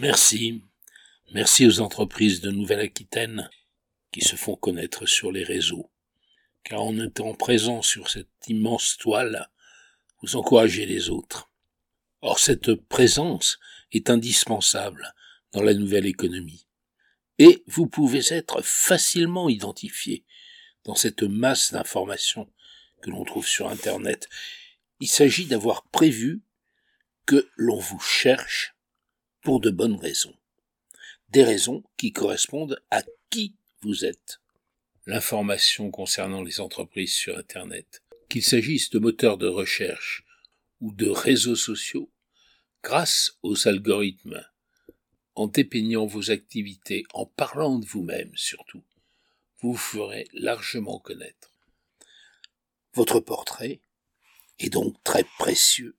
Merci. Merci aux entreprises de Nouvelle-Aquitaine qui se font connaître sur les réseaux. Car en étant présent sur cette immense toile, vous encouragez les autres. Or cette présence est indispensable dans la nouvelle économie. Et vous pouvez être facilement identifié dans cette masse d'informations que l'on trouve sur Internet. Il s'agit d'avoir prévu que l'on vous cherche pour de bonnes raisons. Des raisons qui correspondent à qui vous êtes. L'information concernant les entreprises sur Internet, qu'il s'agisse de moteurs de recherche ou de réseaux sociaux, grâce aux algorithmes, en dépeignant vos activités, en parlant de vous-même surtout, vous ferez largement connaître. Votre portrait est donc très précieux.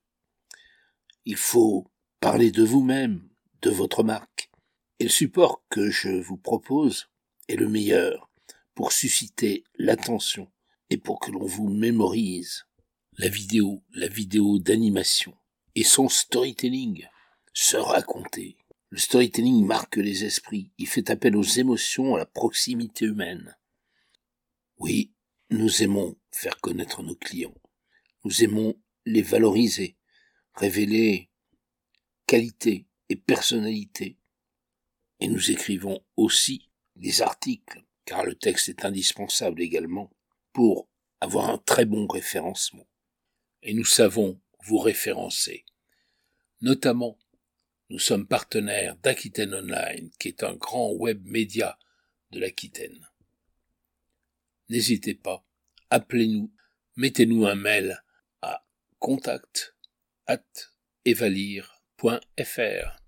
Il faut parler de vous-même, de votre marque. Et le support que je vous propose est le meilleur pour susciter l'attention et pour que l'on vous mémorise. La vidéo, la vidéo d'animation et son storytelling, se raconter. Le storytelling marque les esprits, il fait appel aux émotions, à la proximité humaine. Oui, nous aimons faire connaître nos clients. Nous aimons les valoriser, révéler qualité et personnalité. Et nous écrivons aussi des articles, car le texte est indispensable également, pour avoir un très bon référencement. Et nous savons vous référencer. Notamment, nous sommes partenaires d'Aquitaine Online, qui est un grand web média de l'Aquitaine n'hésitez pas, appelez-nous, mettez-nous un mail à contact at evalir.fr.